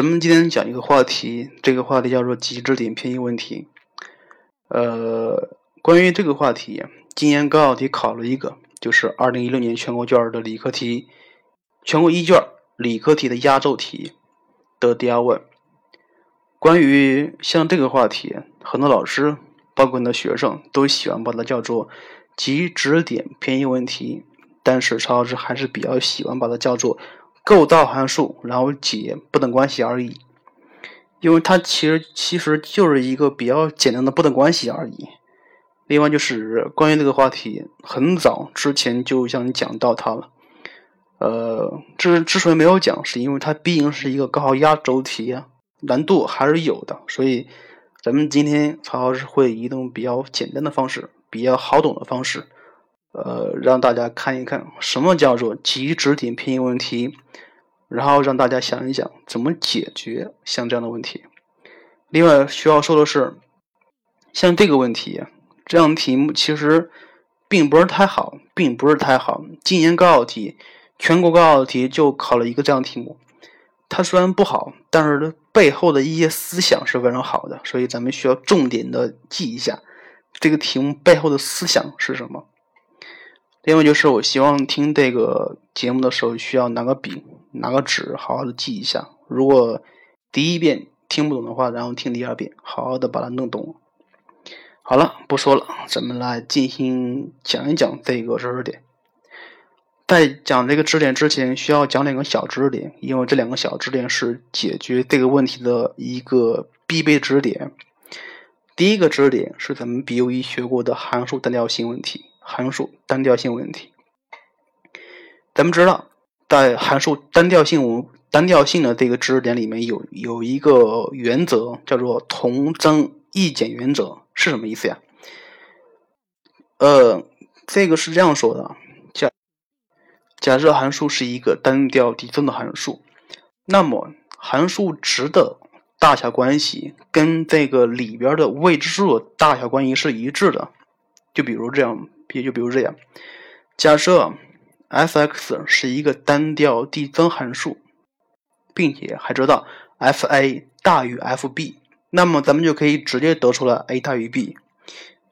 咱们今天讲一个话题，这个话题叫做极值点偏移问题。呃，关于这个话题，今年高考题考了一个，就是二零一六年全国卷的理科题，全国一卷理科题的压轴题的第二问。关于像这个话题，很多老师，包括很多学生，都喜欢把它叫做极值点偏移问题，但是曹老师还是比较喜欢把它叫做。构造函数，然后解不等关系而已，因为它其实其实就是一个比较简单的不等关系而已。另外就是关于这个话题，很早之前就想讲到它了。呃，之之所以没有讲，是因为它毕竟是一个高考压轴题啊，难度还是有的。所以咱们今天曹老师会以一种比较简单的方式，比较好懂的方式。呃，让大家看一看什么叫做极值点偏移问题，然后让大家想一想怎么解决像这样的问题。另外需要说的是，像这个问题，这样题目其实并不是太好，并不是太好。今年高考题，全国高考题就考了一个这样题目，它虽然不好，但是它背后的一些思想是非常好的，所以咱们需要重点的记一下这个题目背后的思想是什么。另外就是，我希望听这个节目的时候，需要拿个笔、拿个纸，好好的记一下。如果第一遍听不懂的话，然后听第二遍，好好的把它弄懂。好了，不说了，咱们来进行讲一讲这个知识点。在讲这个知识点之前，需要讲两个小知识点，因为这两个小知识点是解决这个问题的一个必备知识点。第一个知识点是咱们 B 一学过的函数单调性问题。函数单调性问题，咱们知道，在函数单调性单调性的这个知识点里面有有一个原则，叫做同增异减原则，是什么意思呀？呃，这个是这样说的：假假设函数是一个单调递增的函数，那么函数值的大小关系跟这个里边的未知数的大小关系是一致的，就比如这样。也就比如这样，假设 f(x) 是一个单调递增函数，并且还知道 f(a) 大于 f(b)，那么咱们就可以直接得出了 a 大于 b。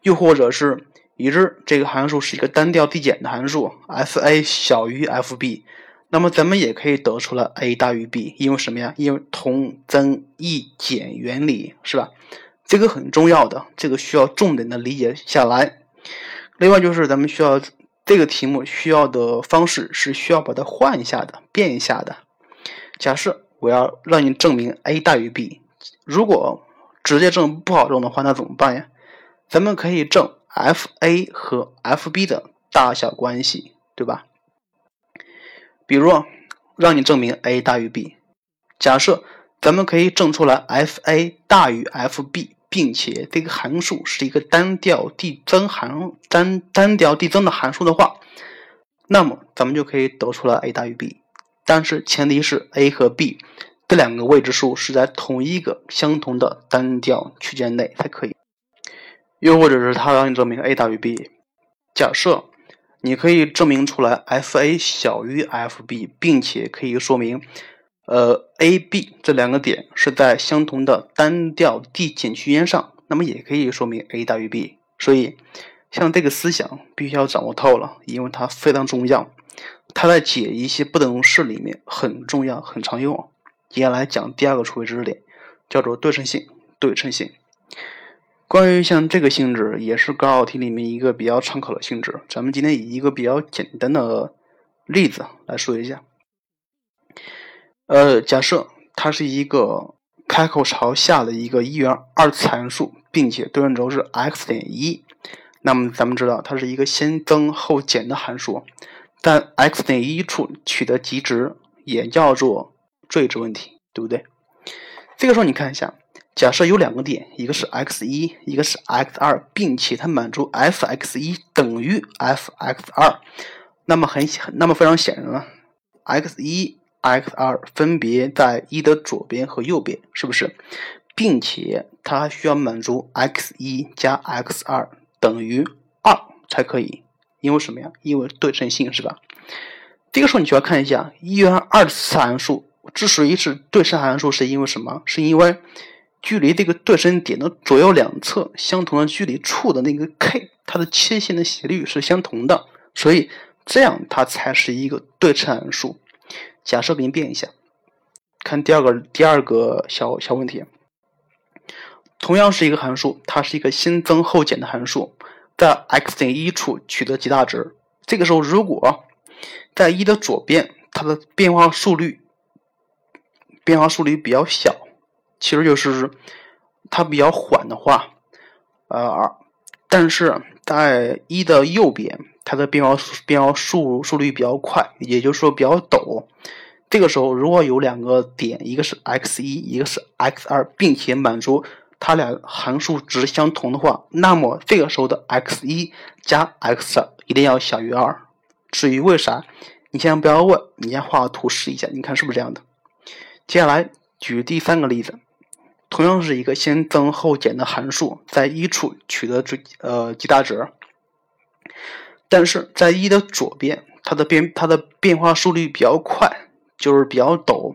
又或者是已知这个函数是一个单调递减的函数，f(a) 小于 f(b)，那么咱们也可以得出了 a 大于 b。因为什么呀？因为同增异减原理，是吧？这个很重要的，这个需要重点的理解下来。另外就是咱们需要这个题目需要的方式是需要把它换一下的，变一下的。假设我要让你证明 a 大于 b，如果直接证不好证的话，那怎么办呀？咱们可以证 f(a) 和 f(b) 的大小关系，对吧？比如让你证明 a 大于 b，假设咱们可以证出来 f(a) 大于 f(b)。并且这个函数是一个单调递增函单单调递增的函数的话，那么咱们就可以得出来 a 大于 b，但是前提是 a 和 b 这两个未知数是在同一个相同的单调区间内才可以。又或者是他让你证明 a 大于 b，假设你可以证明出来 f(a) 小于 f(b)，并且可以说明。呃，a、b 这两个点是在相同的单调递减区间上，那么也可以说明 a 大于 b。所以，像这个思想必须要掌握透了，因为它非常重要，它在解一些不等式里面很重要、很常用。接下来讲第二个储备知识点，叫做对称性。对称性，关于像这个性质，也是高考题里面一个比较常考的性质。咱们今天以一个比较简单的例子来说一下。呃，假设它是一个开口朝下的一个一元二次函数，并且对称轴是 x 点一，那么咱们知道它是一个先增后减的函数，在 x 点一处取得极值，也叫做最值问题，对不对？这个时候你看一下，假设有两个点，一个是 x 一，一个是 x 二，并且它满足 f(x 一等于 f(x 二，那么很，那么非常显然了，x 一。X 二分别在一的左边和右边，是不是？并且它还需要满足 x 一加 x 二等于二才可以，因为什么呀？因为对称性，是吧？这个时候你就要看一下一元二次函数之所以是对称函数，是因为什么？是因为距离这个对称点的左右两侧相同的距离处的那个 k，它的切线的斜率是相同的，所以这样它才是一个对称函数。假设给你变一下，看第二个第二个小小问题，同样是一个函数，它是一个先增后减的函数，在 x 等于一处取得极大值。这个时候，如果在一的左边，它的变化速率变化速率比较小，其实就是它比较缓的话，呃，但是在一的右边。它的变化变化速速率比较快，也就是说比较陡。这个时候，如果有两个点，一个是 x 一，一个是 x 二，并且满足它俩函数值相同的话，那么这个时候的 x 一加 x 二一定要小于二。至于为啥，你先不要问，你先画个图试一下，你看是不是这样的？接下来举第三个例子，同样是一个先增后减的函数，在一处取得最呃极大值。但是在一的左边，它的变它的变化速率比较快，就是比较陡；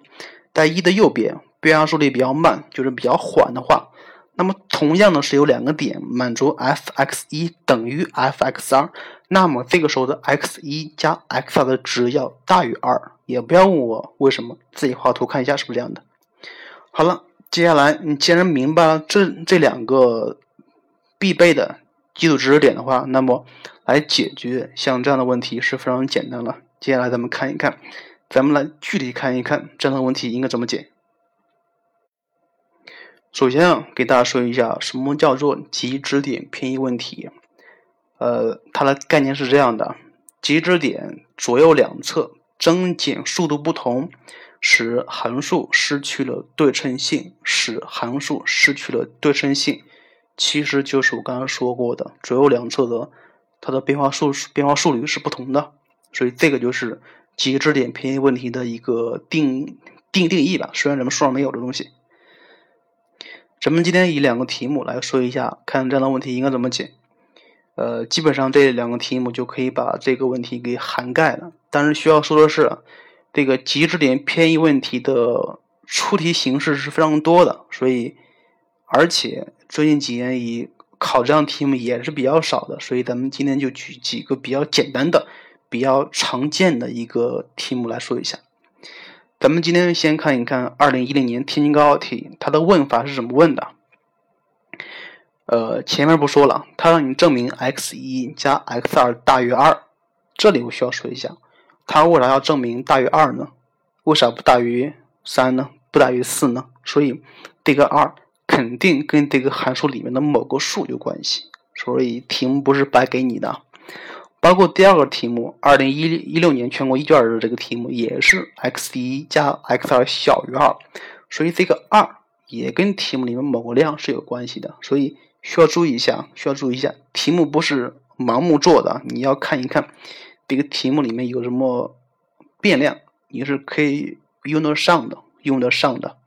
在一的右边，变化速率比较慢，就是比较缓的话，那么同样的是有两个点满足 f(x 一等于 f(x 二，那么这个时候的 x 一加 x 二的值要大于二。也不要问我为什么，自己画图看一下是不是这样的。好了，接下来你既然明白了这这两个必备的基础知识点的话，那么。来解决像这样的问题是非常简单了。接下来咱们看一看，咱们来具体看一看这样的问题应该怎么解。首先啊，给大家说一下什么叫做极值点偏移问题。呃，它的概念是这样的：极值点左右两侧增减速度不同，使函数失去了对称性，使函数失去了对称性，其实就是我刚刚说过的左右两侧的。它的变化速变化速率是不同的，所以这个就是极值点偏移问题的一个定定定义吧。虽然咱们书上没有的东西，咱们今天以两个题目来说一下，看这样的问题应该怎么解。呃，基本上这两个题目就可以把这个问题给涵盖了。但是需要说的是，这个极值点偏移问题的出题形式是非常多的，所以而且最近几年以考这样题目也是比较少的，所以咱们今天就举几个比较简单的、比较常见的一个题目来说一下。咱们今天先看一看二零一零年天津高考题，它的问法是怎么问的。呃，前面不说了，它让你证明 x 一加 x 二大于二。这里我需要说一下，它为啥要证明大于二呢？为啥不大于三呢？不大于四呢？所以这个二。肯定跟这个函数里面的某个数有关系，所以题目不是白给你的。包括第二个题目，二零一一六年全国一卷的这个题目也是 x 一加 x 二小于二，所以这个二也跟题目里面某个量是有关系的，所以需要注意一下，需要注意一下，题目不是盲目做的，你要看一看这个题目里面有什么变量，你是可以用得上的，用得上的。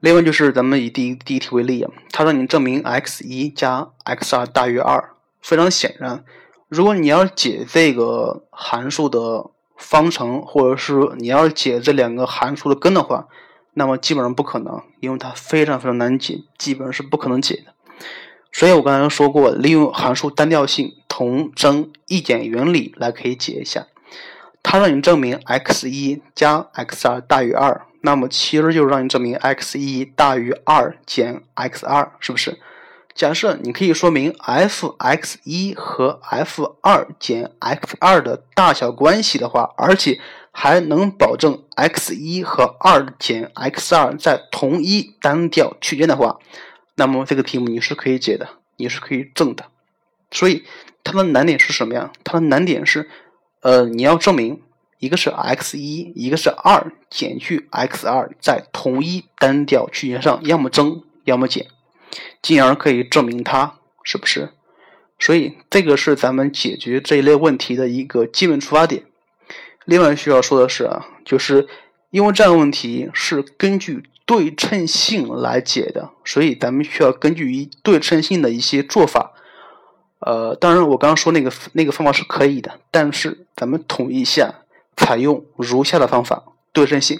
另外就是咱们以第一第一题为例啊，它让你证明 x 一加 x 二大于二。非常显然，如果你要解这个函数的方程，或者是你要解这两个函数的根的话，那么基本上不可能，因为它非常非常难解，基本上是不可能解的。所以我刚才说过，利用函数单调性同增异减原理来可以解一下。它让你证明 x 一加 x 二大于二。那么其实就是让你证明 x 一大于二减 x 二，是不是？假设你可以说明 f(x 一和 f 二减 x 二的大小关系的话，而且还能保证 x 一和二减 x 二在同一单调区间的话，那么这个题目你是可以解的，你是可以证的。所以它的难点是什么呀？它的难点是，呃，你要证明。一个是 x 一，一个是二减去 x 二，在同一单调区间上，要么增，要么减，进而可以证明它是不是。所以这个是咱们解决这一类问题的一个基本出发点。另外需要说的是啊，就是因为这样的问题是根据对称性来解的，所以咱们需要根据一对称性的一些做法。呃，当然我刚刚说那个那个方法是可以的，但是咱们统一一下。采用如下的方法：对称性。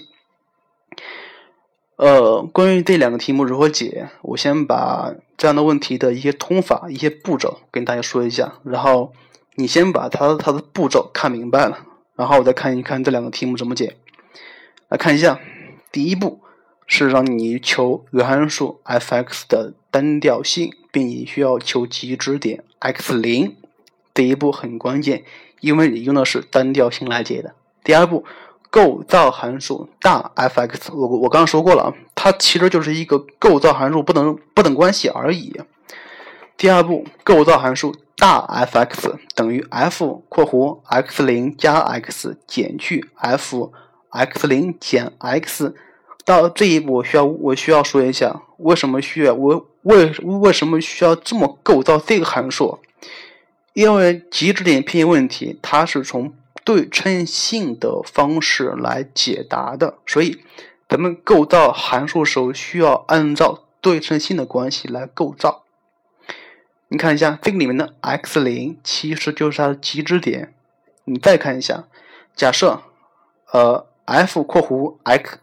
呃，关于这两个题目如何解，我先把这样的问题的一些通法、一些步骤跟大家说一下，然后你先把它它的步骤看明白了，然后我再看一看这两个题目怎么解。来看一下，第一步是让你求原函数 f(x) 的单调性，并且需要求极值点 x 零。第一步很关键，因为你用的是单调性来解的。第二步。构造函数大 f(x)，我我刚刚说过了啊，它其实就是一个构造函数不等不等关系而已。第二步，构造函数大 f(x) 等于 f（ 括弧 x 零加 x 减去 f x 零减 x）。到这一步，我需要我需要说一下，为什么需要我为为什么需要这么构造这个函数？因为极值点偏移问题，它是从对称性的方式来解答的，所以咱们构造函数时候需要按照对称性的关系来构造。你看一下这个里面的 x 零其实就是它的极值点。你再看一下，假设呃 f 括弧 x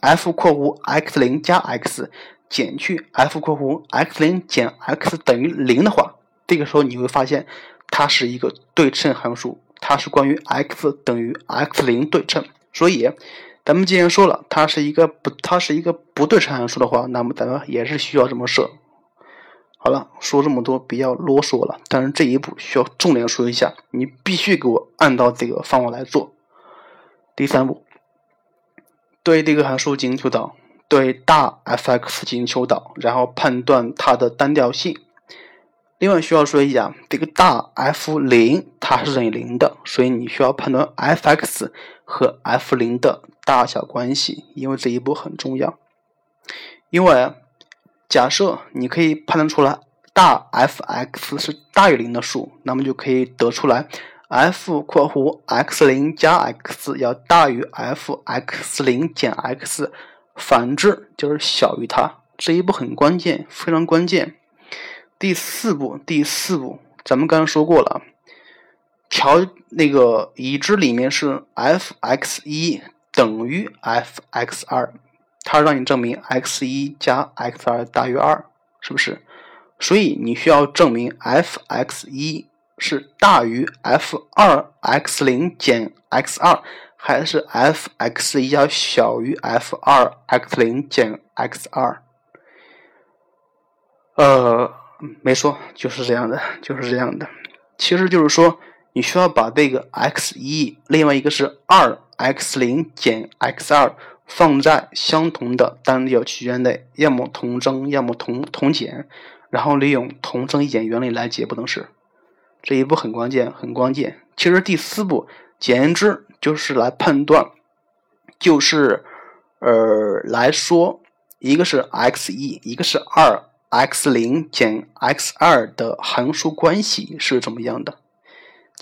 f 括弧 x 零加 x 减去 f 括弧 x 零减 x 等于零的话，这个时候你会发现它是一个对称函数。它是关于 x 等于 x 零对称，所以咱们既然说了它是一个不，它是一个不对称函数的话，那么咱们也是需要这么设。好了，说这么多比较啰嗦了，但是这一步需要重点说一下，你必须给我按照这个方法来做。第三步，对这个函数进行求导，对大 f(x) 进行求导，然后判断它的单调性。另外需要说一下，这个大 F 零它是等于零的，所以你需要判断 f(x) 和 f 零的大小关系，因为这一步很重要。因为假设你可以判断出来大 f(x) 是大于零的数，那么就可以得出来 f 括弧 x 零加 x 要大于 f(x 零减 x)，反之就是小于它。这一步很关键，非常关键。第四步，第四步，咱们刚刚说过了，调那个已知里面是 f(x 一等于 f(x 二，它让你证明 x 一加 x 二大于二，是不是？所以你需要证明 f(x 一是大于 f 二 x 零减 x 二，还是 f(x 一要小于 f 二 x 零减 x 二？呃。没说，就是这样的，就是这样的。其实就是说，你需要把这个 x 一，另外一个是二 x 零减 x 二放在相同的单调区间内，要么同增，要么同同减，然后利用同增异减原理来解不等式。这一步很关键，很关键。其实第四步，简言之就是来判断，就是呃来说，一个是 x 一，一个是二。x 零减 x 二的函数关系是怎么样的？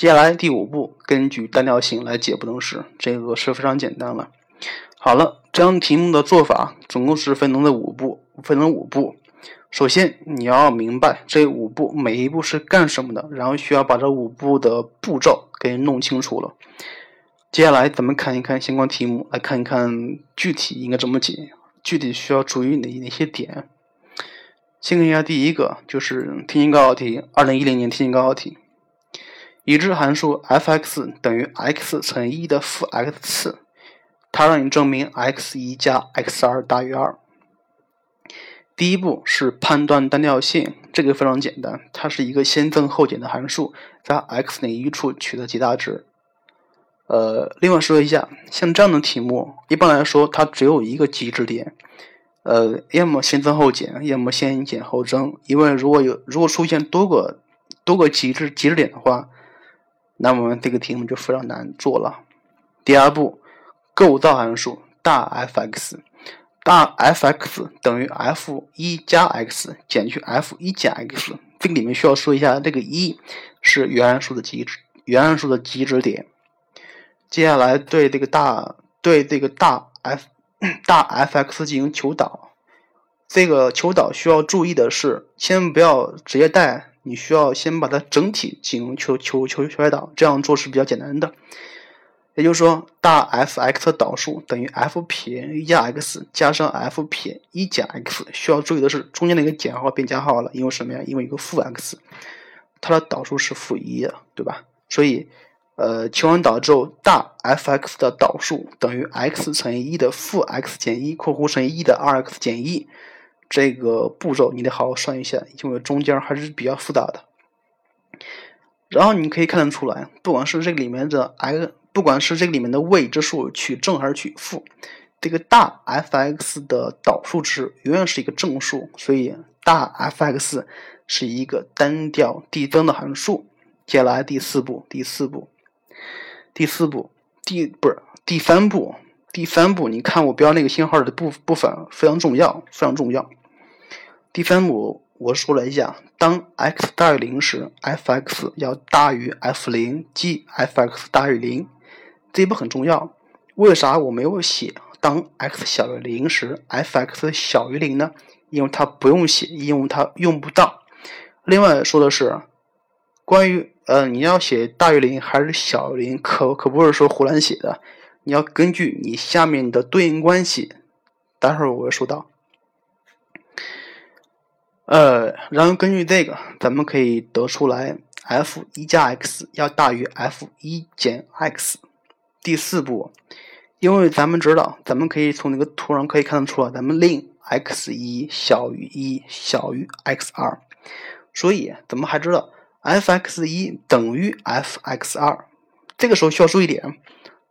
接下来第五步，根据单调性来解不等式，这个是非常简单了。好了，这样题目的做法总共是分成了五步，分成五步。首先你要明白这五步每一步是干什么的，然后需要把这五步的步骤给弄清楚了。接下来咱们看一看相关题目，来看一看具体应该怎么解，具体需要注意哪哪些点。先看一下第一个，就是天津高考题，二零一零年天津高考题。已知函数 f(x) 等于 x 乘一的负 x 次，它让你证明 x 一加 x 二大于二。第一步是判断单调性，这个非常简单，它是一个先增后减的函数，在 x 等于一处取得极大值。呃，另外说一下，像这样的题目，一般来说它只有一个极值点。呃，要么先增后减，要么先减后增。因为如果有如果出现多个多个极值极值点的话，那么这个题目就非常难做了。第二步，构造函数大 f(x)，大 f(x) 等于 f 一加 x 减去 f 一减 x。这个里面需要说一下，这个一是原函数的极值，原函数的极值点。接下来对这个大对这个大 f。大 f(x) 进行求导，这个求导需要注意的是，千万不要直接带，你需要先把它整体进行求求求求导，这样做是比较简单的。也就是说，大 f(x) 的导数等于 f 撇一加 x 加上 f 撇一减 x。需要注意的是，中间那个减号变加号了，因为什么呀？因为一个负 x，它的导数是负一，对吧？所以，呃，求完导之后，大 f(x) 的导数等于 x 乘以一的负 x 减一（括弧乘以一的二 x 减一）。这个步骤你得好好算一下，因为中间还是比较复杂的。然后你可以看得出来，不管是这个里面的 x，不管是这个里面的未知数取正还是取负，这个大 f(x) 的导数值永远是一个正数，所以大 f(x) 是一个单调递增的函数。接下来第四步，第四步，第四步，第不是第三步，第三步，你看我标那个星号的部部分非常重要，非常重要。第三步，我说了一下，当 x 大于零时，f(x) 要大于 f 零，即 f(x) 大于零。这一步很重要。为啥我没有写当 x 小于零时，f(x) 小于零呢？因为它不用写，因为它用不到。另外说的是，关于呃，你要写大于零还是小于零，可可不是说胡乱写的。你要根据你下面的对应关系，待会儿我会说到。呃，然后根据这个，咱们可以得出来，f 一加 x 要大于 f 一减 x。第四步，因为咱们知道，咱们可以从那个图上可以看得出来，咱们令 x 一小于一小于 x 二，所以咱们还知道 f(x 一等于 f(x 二。这个时候需要注意点，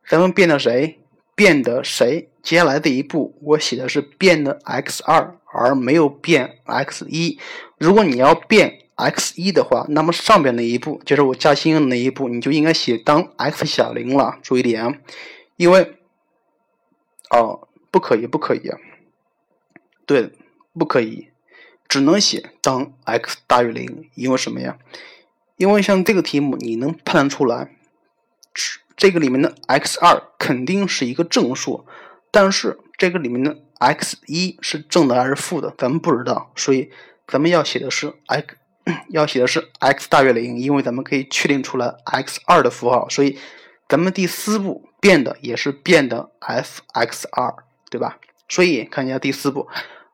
咱们变的谁？变的谁？接下来这一步，我写的是变的 x 二。而没有变 x 一，如果你要变 x 一的话，那么上边那一步就是我加星的那一步，你就应该写当 x 小零了。注意点，因为哦，不可以，不可以，对，不可以，只能写当 x 大于零。因为什么呀？因为像这个题目，你能判断出来，这个里面的 x 二肯定是一个正数，但是这个里面的。X 一是正的还是负的，咱们不知道，所以咱们要写的是 x，要写的是 x 大于零，因为咱们可以确定出来 x 二的符号，所以咱们第四步变的也是变的 f(x 二，对吧？所以看一下第四步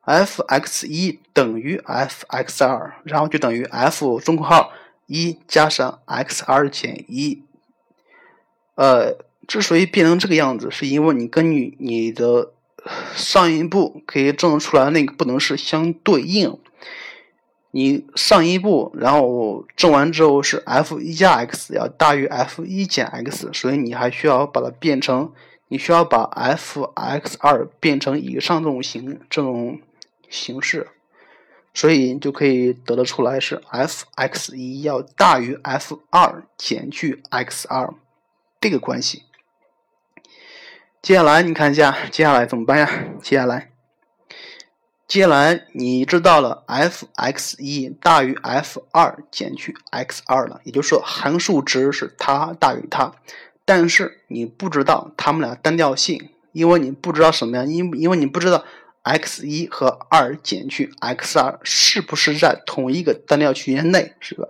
，f(x 一等于 f(x 二，然后就等于 f 中括号一加上 x 二减一。呃，之所以变成这个样子，是因为你根据你的。上一步可以证出来，那个不能是相对应。你上一步，然后证完之后是 f 一加 x 要大于 f 一减 x，所以你还需要把它变成，你需要把 f(x 二变成以上这种形这种形式，所以你就可以得得出来是 f(x 一要大于 f 二减去 x 二这个关系。接下来你看一下，接下来怎么办呀？接下来，接下来你知道了 f(x 一大于 f 二减去 x 二了，也就是说函数值是它大于它，但是你不知道它们俩单调性，因为你不知道什么呀？因因为你不知道 x 一和二减去 x 二是不是在同一个单调区间内，是吧？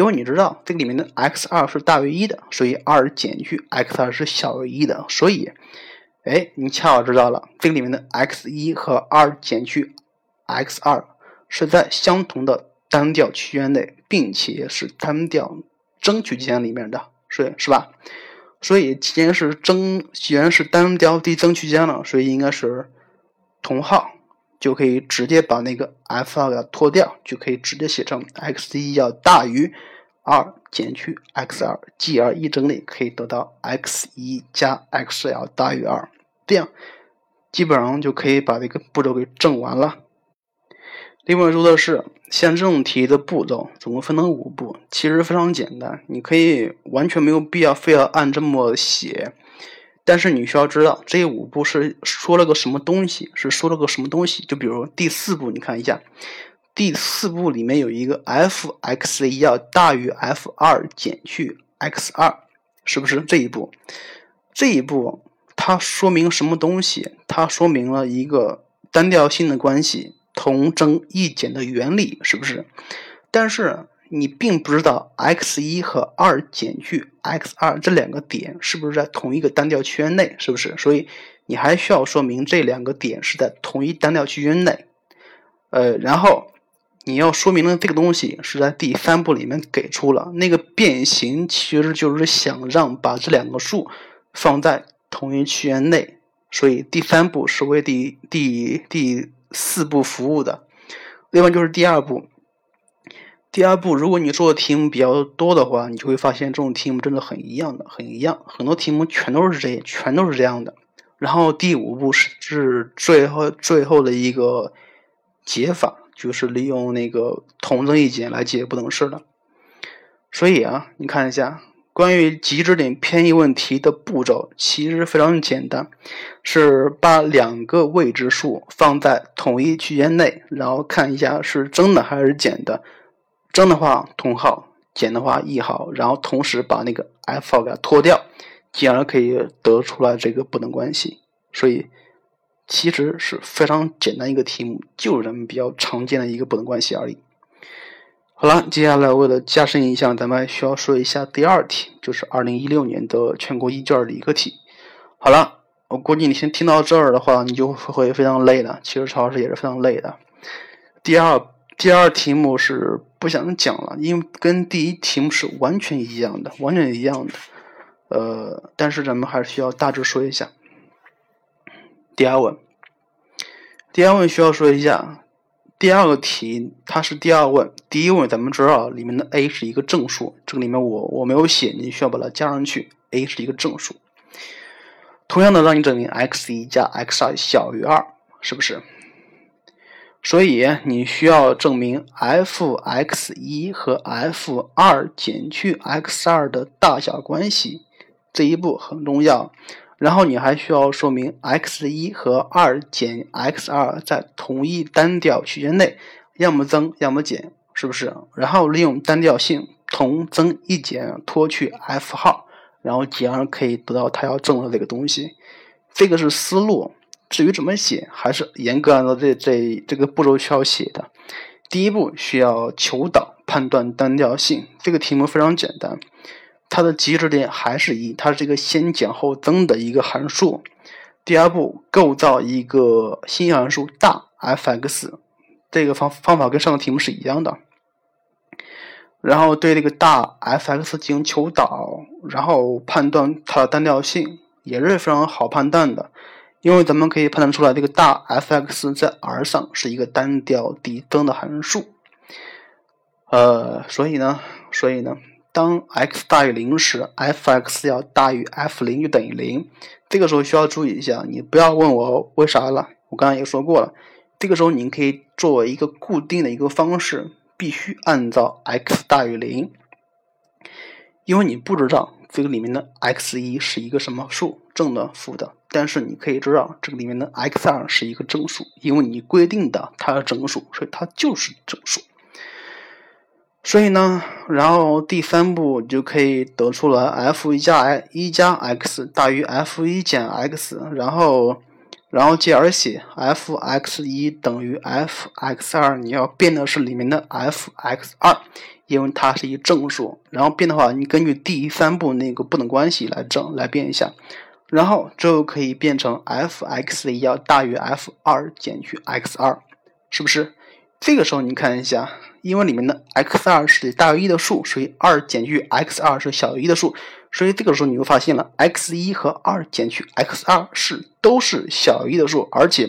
因为你知道这个里面的 x 二是大于一的，所以二减去 x 二是小于一的，所以，哎，你恰好知道了这个里面的 x 一和二减去 x 二是在相同的单调区间内，并且是单调增区间里面的，是是吧？所以既然是增，既然是单调递增区间了，所以应该是同号。就可以直接把那个 f 二要脱掉，就可以直接写成 x 一要大于二减去 x 二，g 二一整理可以得到 x 一加 x 要大于二，这样基本上就可以把这个步骤给证完了。另外说的是，像这种题的步骤总共分成五步，其实非常简单，你可以完全没有必要非要按这么写。但是你需要知道，这五步是说了个什么东西，是说了个什么东西。就比如第四步，你看一下，第四步里面有一个 f(x 一要大于 f 二减去 x 二，是不是这一步？这一步它说明什么东西？它说明了一个单调性的关系，同增异减的原理，是不是？但是你并不知道 x 一和二减去 x 二这两个点是不是在同一个单调区间内，是不是？所以你还需要说明这两个点是在同一单调区间内。呃，然后你要说明的这个东西是在第三步里面给出了那个变形，其实就是想让把这两个数放在同一区间内，所以第三步是为第第第四步服务的。另外就是第二步。第二步，如果你做的题目比较多的话，你就会发现这种题目真的很一样的，很一样，很多题目全都是这，全都是这样的。然后第五步是是最后最后的一个解法，就是利用那个同增异减来解不等式的。所以啊，你看一下关于极值点偏移问题的步骤，其实非常简单，是把两个未知数放在同一区间内，然后看一下是增的还是减的。增的话同号，减的话异号，然后同时把那个 f 号给它脱掉，进而可以得出来这个不等关系。所以其实是非常简单一个题目，就是咱们比较常见的一个不等关系而已。好了，接下来为了加深印象，咱们需要说一下第二题，就是二零一六年的全国一卷理科题。好了，我估计你先听到这儿的话，你就会非常累了。其实曹老师也是非常累的。第二。第二题目是不想讲了，因为跟第一题目是完全一样的，完全一样的。呃，但是咱们还是需要大致说一下。第二问，第二问需要说一下，第二个题它是第二问，第一问咱们知道里面的 a 是一个正数，这个里面我我没有写，你需要把它加上去，a 是一个正数。同样的，让你证明 x 一加 x 二小于二，是不是？所以你需要证明 f x 一和 f 二减去 x 二的大小关系，这一步很重要。然后你还需要说明 x 一和二减 x 二在同一单调区间内，要么增要么减，是不是？然后利用单调性同增异减脱去 f 号，然后进而可以得到它要证的这个东西。这个是思路。至于怎么写，还是严格按照这这这个步骤需要写的。第一步需要求导判断单调性，这个题目非常简单，它的极值点还是一，它是一个先减后增的一个函数。第二步构造一个新函数大 f(x)，这个方方法跟上个题目是一样的。然后对这个大 f(x) 进行求导，然后判断它的单调性，也是非常好判断的。因为咱们可以判断出来，这个大 f(x) 在 R 上是一个单调递增的函数，呃，所以呢，所以呢，当 x 大于零时，f(x) 要大于 f 零就等于零。这个时候需要注意一下，你不要问我为啥了，我刚才也说过了。这个时候你可以作为一个固定的一个方式，必须按照 x 大于零，因为你不知道这个里面的 x 一是一个什么数，正的、负的。但是你可以知道，这个里面的 x 二是一个正数，因为你规定的它是整数，所以它就是整数。所以呢，然后第三步就可以得出了 f 一加 i 一加 x 大于 f 一减 x，然后，然后继而写 f x 一等于 f x 二，你要变的是里面的 f x 二，因为它是一正数。然后变的话，你根据第三步那个不等关系来证来变一下。然后最后可以变成 f(x) 一要大于 f 二减去 x 二，是不是？这个时候你看一下，因为里面的 x 二是大于一的数，所以二减去 x 二是小于一的数，所以这个时候你会发现了 x 一和二减去 x 二是都是小于一的数，而且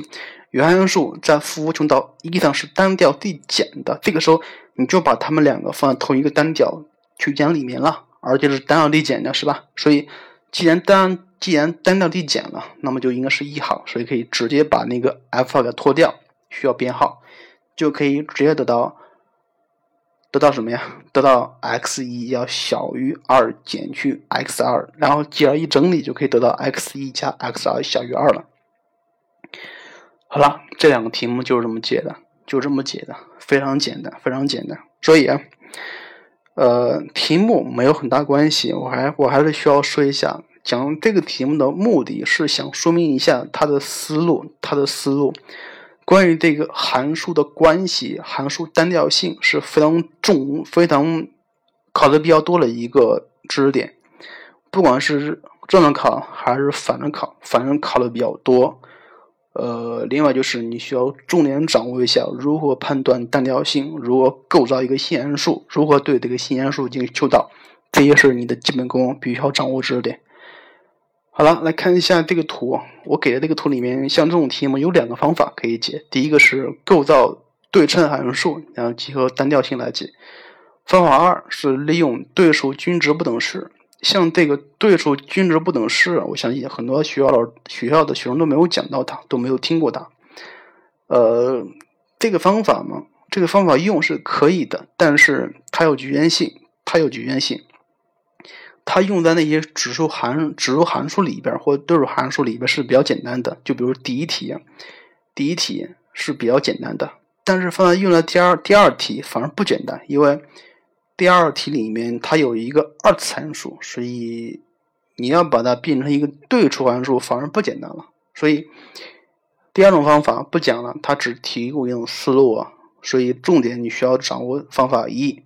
原函数在负无穷到一上是单调递减的。这个时候你就把它们两个放在同一个单调区间里面了，而且是单调递减的，是吧？所以既然单既然单调递减了，那么就应该是一行，所以可以直接把那个 f 给脱掉，需要编号，就可以直接得到得到什么呀？得到 x 一要小于二减去 x 二，然后继而一整理就可以得到 x 一加 x 二小于二了。好了，这两个题目就是这么解的，就这么解的，非常简单，非常简单。所以啊，呃，题目没有很大关系，我还我还是需要说一下。讲这个题目的目的是想说明一下他的思路，他的思路。关于这个函数的关系、函数单调性是非常重、非常考的比较多的一个知识点。不管是正着考还是反着考，反正考的比较多。呃，另外就是你需要重点掌握一下如何判断单调性，如何构造一个新函数，如何对这个新函数进行求导，这些是你的基本功，必须要掌握知识点。好了，来看一下这个图。我给的这个图里面，像这种题目有两个方法可以解。第一个是构造对称函数，然后结合单调性来解。方法二是利用对数均值不等式。像这个对数均值不等式，我相信很多学校的学校的学生都没有讲到它，都没有听过它。呃，这个方法嘛，这个方法用是可以的，但是它有局限性，它有局限性。它用在那些指数函、指数函数里边或对数函数里边是比较简单的，就比如第一题，第一题是比较简单的，但是放在用在第二第二题反而不简单，因为第二题里面它有一个二次函数，所以你要把它变成一个对数函数反而不简单了。所以第二种方法不讲了，它只提供一种思路啊，所以重点你需要掌握方法一，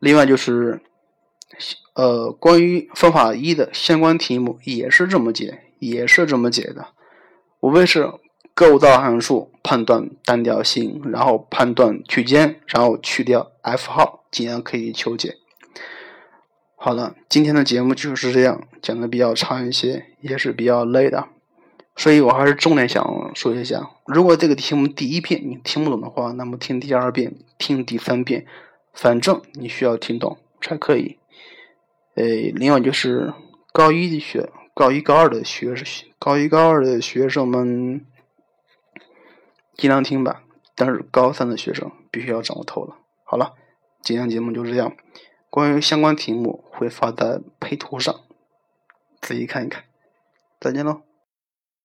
另外就是。呃，关于方法一的相关题目也是这么解，也是这么解的。无非是构造函数、判断单调性，然后判断区间，然后去掉 f 号，这样可以求解。好了，今天的节目就是这样，讲的比较长一些，也是比较累的，所以我还是重点想说一下：如果这个题目第一遍你听不懂的话，那么听第二遍，听第三遍，反正你需要听懂才可以。呃，另外就是高一的学，高一高二的学生，高一高二的学生们尽量听吧。但是高三的学生必须要掌握透了。好了，今天节目就这样。关于相关题目会发在配图上，自己看一看。再见喽。